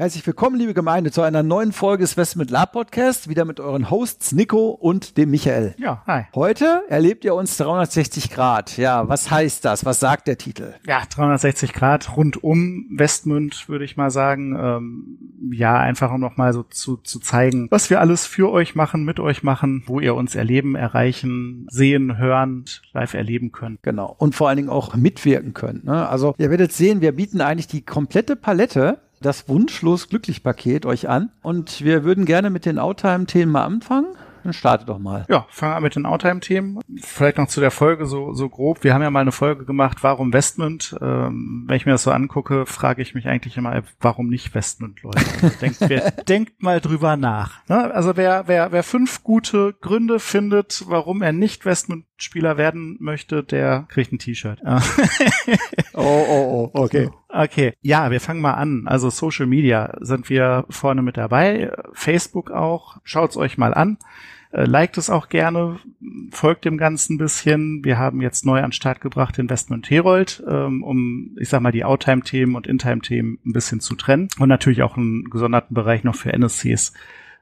Herzlich willkommen, liebe Gemeinde, zu einer neuen Folge des West mit Lab Podcast. Wieder mit euren Hosts Nico und dem Michael. Ja, hi. Heute erlebt ihr uns 360 Grad. Ja, was heißt das? Was sagt der Titel? Ja, 360 Grad rundum Westmünd, würde ich mal sagen. Ähm, ja, einfach um nochmal so zu, zu zeigen, was wir alles für euch machen, mit euch machen, wo ihr uns erleben, erreichen, sehen, hören, live erleben könnt. Genau. Und vor allen Dingen auch mitwirken könnt. Ne? Also ihr werdet sehen, wir bieten eigentlich die komplette Palette das Wunschlos Glücklich Paket euch an. Und wir würden gerne mit den Outtime-Themen mal anfangen. Dann starte doch mal. Ja, fangen wir an mit den Outtime-Themen. Vielleicht noch zu der Folge so, so grob. Wir haben ja mal eine Folge gemacht, warum Westmund? Ähm, wenn ich mir das so angucke, frage ich mich eigentlich immer, warum nicht Westmund, Leute? denkt, wer, denkt mal drüber nach. Ne? Also wer, wer, wer fünf gute Gründe findet, warum er nicht Westmund-Spieler werden möchte, der kriegt ein T-Shirt. oh, oh, oh, okay. Okay, ja, wir fangen mal an. Also Social Media sind wir vorne mit dabei, Facebook auch. Schaut's euch mal an. Äh, liked es auch gerne, folgt dem Ganzen ein bisschen. Wir haben jetzt neu an den Start gebracht Investment Herold, ähm, um, ich sag mal, die Outtime-Themen und Intime-Themen ein bisschen zu trennen. Und natürlich auch einen gesonderten Bereich noch für NSCs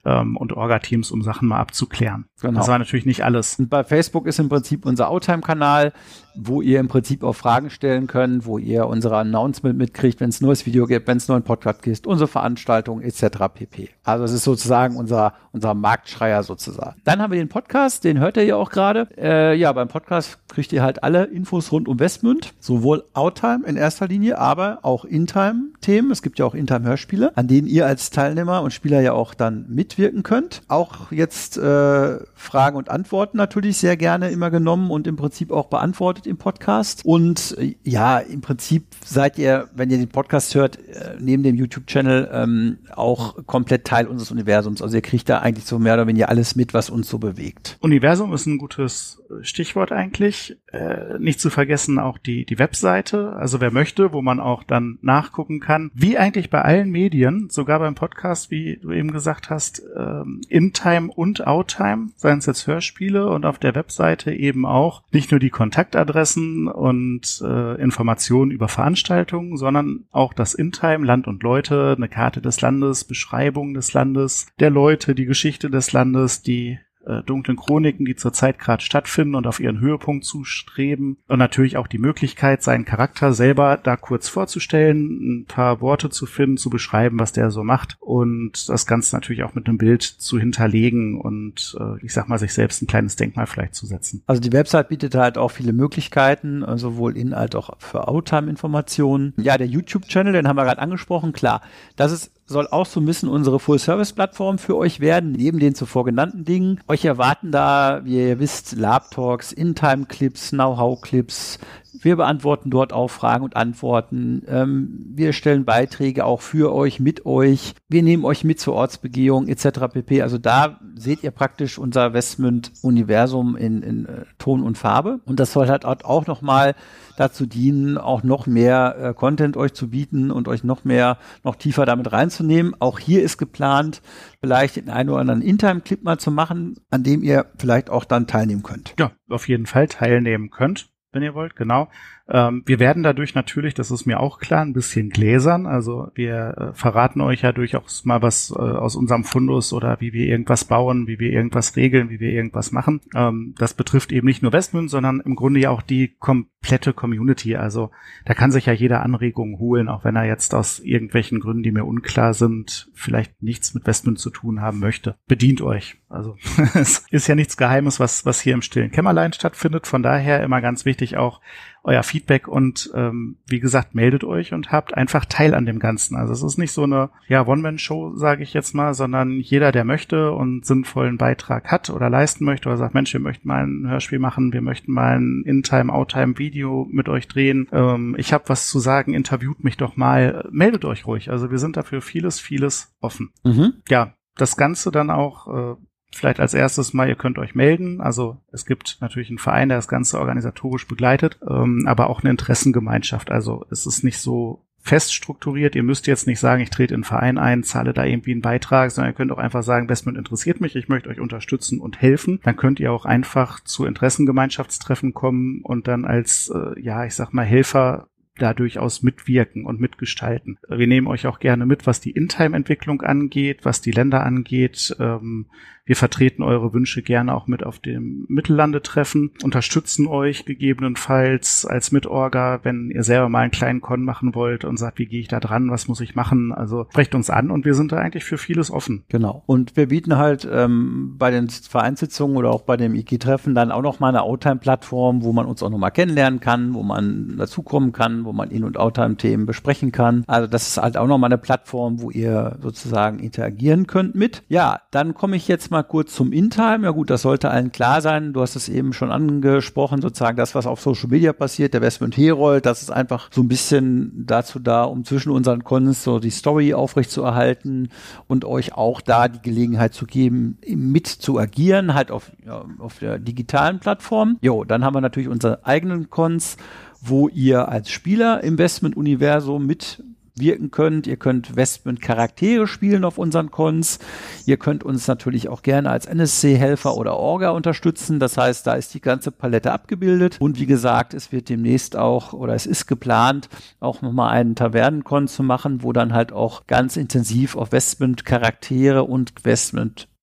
ähm, und Orga-Teams, um Sachen mal abzuklären. Genau. Das war natürlich nicht alles. Und bei Facebook ist im Prinzip unser Outtime-Kanal wo ihr im Prinzip auch Fragen stellen könnt, wo ihr unsere Announcement mitkriegt, wenn es ein neues Video gibt, wenn es einen neuen Podcast gibt, unsere Veranstaltungen etc. pp. Also es ist sozusagen unser, unser Marktschreier sozusagen. Dann haben wir den Podcast, den hört ihr ja auch gerade. Äh, ja, beim Podcast kriegt ihr halt alle Infos rund um Westmünd, sowohl Outtime in erster Linie, aber auch Intime-Themen. Es gibt ja auch Intime-Hörspiele, an denen ihr als Teilnehmer und Spieler ja auch dann mitwirken könnt. Auch jetzt äh, Fragen und Antworten natürlich sehr gerne immer genommen und im Prinzip auch beantwortet im Podcast. Und äh, ja, im Prinzip seid ihr, wenn ihr den Podcast hört, äh, neben dem YouTube-Channel ähm, auch komplett Teil unseres Universums. Also ihr kriegt da eigentlich so mehr oder weniger alles mit, was uns so bewegt. Universum ist ein gutes Stichwort eigentlich. Äh, nicht zu vergessen auch die, die Webseite, also wer möchte, wo man auch dann nachgucken kann, wie eigentlich bei allen Medien, sogar beim Podcast, wie du eben gesagt hast, ähm, In-Time und Out-Time, seien es jetzt Hörspiele und auf der Webseite eben auch nicht nur die Kontaktadressen und äh, Informationen über Veranstaltungen, sondern auch das In-Time, Land und Leute, eine Karte des Landes, Beschreibung des Landes, der Leute, die Geschichte des Landes, die äh, dunklen Chroniken, die zurzeit gerade stattfinden und auf ihren Höhepunkt zustreben. Und natürlich auch die Möglichkeit, seinen Charakter selber da kurz vorzustellen, ein paar Worte zu finden, zu beschreiben, was der so macht und das Ganze natürlich auch mit einem Bild zu hinterlegen und äh, ich sag mal, sich selbst ein kleines Denkmal vielleicht zu setzen. Also die Website bietet halt auch viele Möglichkeiten, äh, sowohl in als auch für Outtime-Informationen. Ja, der YouTube-Channel, den haben wir gerade angesprochen, klar. Das ist soll auch so ein bisschen unsere Full-Service-Plattform für euch werden, neben den zuvor genannten Dingen. Euch erwarten da, wie ihr wisst, Lab-Talks, In-Time-Clips, Know-How-Clips. Wir beantworten dort auch Fragen und Antworten. Ähm, wir stellen Beiträge auch für euch, mit euch. Wir nehmen euch mit zur Ortsbegehung etc. pp. Also da seht ihr praktisch unser Westmünd-Universum in, in äh, Ton und Farbe. Und das soll halt auch nochmal dazu dienen, auch noch mehr äh, Content euch zu bieten und euch noch mehr, noch tiefer damit reinzunehmen. Auch hier ist geplant, vielleicht den einen oder anderen In-Time-Clip mal zu machen, an dem ihr vielleicht auch dann teilnehmen könnt. Ja, auf jeden Fall teilnehmen könnt, wenn ihr wollt, genau. Ähm, wir werden dadurch natürlich, das ist mir auch klar, ein bisschen gläsern. Also wir äh, verraten euch ja durchaus mal was äh, aus unserem Fundus oder wie wir irgendwas bauen, wie wir irgendwas regeln, wie wir irgendwas machen. Ähm, das betrifft eben nicht nur Westmünd, sondern im Grunde ja auch die komplette Community. Also da kann sich ja jeder Anregung holen, auch wenn er jetzt aus irgendwelchen Gründen, die mir unklar sind, vielleicht nichts mit Westmünd zu tun haben möchte. Bedient euch. Also es ist ja nichts Geheimes, was, was hier im stillen Kämmerlein stattfindet. Von daher immer ganz wichtig auch, euer Feedback und ähm, wie gesagt, meldet euch und habt einfach Teil an dem Ganzen. Also es ist nicht so eine ja, One-Man-Show, sage ich jetzt mal, sondern jeder, der möchte und sinnvollen Beitrag hat oder leisten möchte oder sagt, Mensch, wir möchten mal ein Hörspiel machen, wir möchten mal ein In-Time, Out-Time-Video mit euch drehen, ähm, ich habe was zu sagen, interviewt mich doch mal, meldet euch ruhig. Also wir sind dafür vieles, vieles offen. Mhm. Ja, das Ganze dann auch äh, vielleicht als erstes mal, ihr könnt euch melden. Also es gibt natürlich einen Verein, der das Ganze organisatorisch begleitet, ähm, aber auch eine Interessengemeinschaft. Also es ist nicht so fest strukturiert. Ihr müsst jetzt nicht sagen, ich trete in einen Verein ein, zahle da irgendwie einen Beitrag, sondern ihr könnt auch einfach sagen, Westment interessiert mich, ich möchte euch unterstützen und helfen. Dann könnt ihr auch einfach zu Interessengemeinschaftstreffen kommen und dann als, äh, ja, ich sag mal, Helfer da durchaus mitwirken und mitgestalten. Wir nehmen euch auch gerne mit, was die In-Time-Entwicklung angeht, was die Länder angeht. Ähm, wir vertreten eure Wünsche gerne auch mit auf dem Mittellandetreffen, unterstützen euch gegebenenfalls als Mitorga, wenn ihr selber mal einen kleinen Con machen wollt und sagt, wie gehe ich da dran, was muss ich machen. Also sprecht uns an und wir sind da eigentlich für vieles offen. Genau. Und wir bieten halt ähm, bei den Vereinssitzungen oder auch bei dem IK-Treffen dann auch noch mal eine Outtime-Plattform, wo man uns auch noch mal kennenlernen kann, wo man dazukommen kann, wo man In- und Outtime-Themen besprechen kann. Also das ist halt auch noch mal eine Plattform, wo ihr sozusagen interagieren könnt mit. Ja, dann komme ich jetzt mal mal kurz zum InTime. Ja gut, das sollte allen klar sein. Du hast es eben schon angesprochen, sozusagen das, was auf Social Media passiert, der Westmund Herold, das ist einfach so ein bisschen dazu da, um zwischen unseren Cons so die Story aufrechtzuerhalten und euch auch da die Gelegenheit zu geben, mit zu agieren, halt auf, ja, auf der digitalen Plattform. Jo, dann haben wir natürlich unsere eigenen Cons, wo ihr als Spieler Investment-Universum mit wirken könnt. Ihr könnt Westment-Charaktere spielen auf unseren Cons. Ihr könnt uns natürlich auch gerne als NSC-Helfer oder Orga unterstützen. Das heißt, da ist die ganze Palette abgebildet. Und wie gesagt, es wird demnächst auch oder es ist geplant, auch nochmal einen Tavernenkon zu machen, wo dann halt auch ganz intensiv auf Westment-Charaktere und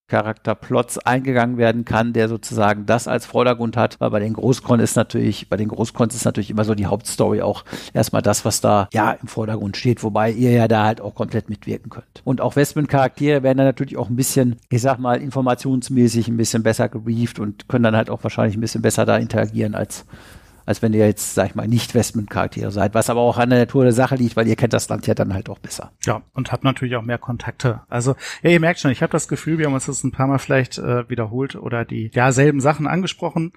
Charakterplots eingegangen werden kann, der sozusagen das als Vordergrund hat. Weil bei den Großkon ist natürlich, bei den Großkons ist natürlich immer so die Hauptstory auch erstmal das, was da ja im Vordergrund steht, wobei ihr ja da halt auch komplett mitwirken könnt. Und auch Westman-Charaktere werden dann natürlich auch ein bisschen, ich sag mal, informationsmäßig ein bisschen besser gebrieft und können dann halt auch wahrscheinlich ein bisschen besser da interagieren als als wenn ihr jetzt, sag ich mal, nicht Westman-Charaktere seid, was aber auch an der Natur der Sache liegt, weil ihr kennt das Land ja dann halt auch besser. Ja, und habt natürlich auch mehr Kontakte. Also, ja, ihr merkt schon, ich habe das Gefühl, wir haben uns das ein paar Mal vielleicht äh, wiederholt oder die ja selben Sachen angesprochen,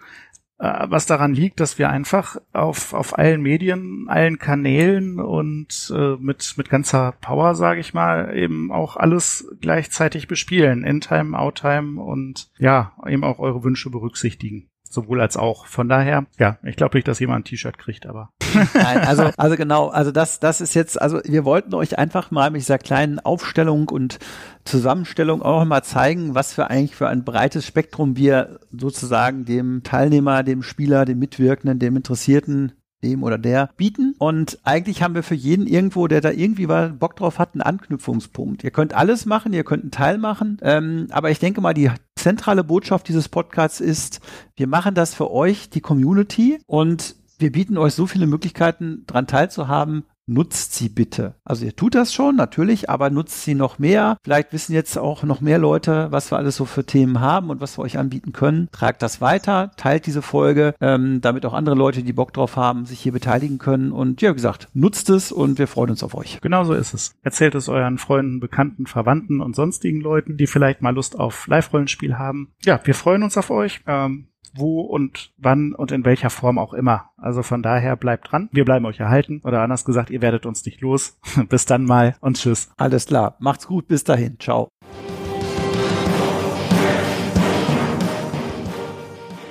äh, was daran liegt, dass wir einfach auf, auf allen Medien, allen Kanälen und äh, mit, mit ganzer Power, sage ich mal, eben auch alles gleichzeitig bespielen. In-Time, Out-Time und ja, eben auch eure Wünsche berücksichtigen sowohl als auch. Von daher, ja, ich glaube nicht, dass jemand ein T-Shirt kriegt, aber. Nein, also, also genau, also das, das ist jetzt, also wir wollten euch einfach mal mit dieser kleinen Aufstellung und Zusammenstellung auch mal zeigen, was für eigentlich für ein breites Spektrum wir sozusagen dem Teilnehmer, dem Spieler, dem Mitwirkenden, dem Interessierten dem oder der bieten. Und eigentlich haben wir für jeden irgendwo, der da irgendwie Bock drauf hat, einen Anknüpfungspunkt. Ihr könnt alles machen, ihr könnt einen Teil machen. Ähm, aber ich denke mal, die zentrale Botschaft dieses Podcasts ist, wir machen das für euch, die Community. Und wir bieten euch so viele Möglichkeiten, daran teilzuhaben, nutzt sie bitte. Also ihr tut das schon, natürlich, aber nutzt sie noch mehr. Vielleicht wissen jetzt auch noch mehr Leute, was wir alles so für Themen haben und was wir euch anbieten können. Tragt das weiter, teilt diese Folge, ähm, damit auch andere Leute, die Bock drauf haben, sich hier beteiligen können. Und ja, wie gesagt, nutzt es und wir freuen uns auf euch. Genau so ist es. Erzählt es euren Freunden, Bekannten, Verwandten und sonstigen Leuten, die vielleicht mal Lust auf Live-Rollenspiel haben. Ja, wir freuen uns auf euch. Ähm, wo und wann und in welcher Form auch immer. Also von daher bleibt dran. Wir bleiben euch erhalten. Oder anders gesagt, ihr werdet uns nicht los. bis dann mal und tschüss. Alles klar. Macht's gut. Bis dahin. Ciao.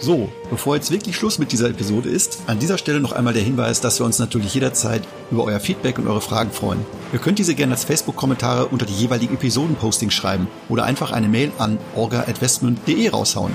So, bevor jetzt wirklich Schluss mit dieser Episode ist, an dieser Stelle noch einmal der Hinweis, dass wir uns natürlich jederzeit über euer Feedback und eure Fragen freuen. Ihr könnt diese gerne als Facebook-Kommentare unter die jeweiligen Episoden-Postings schreiben oder einfach eine Mail an orga.westmund.de raushauen.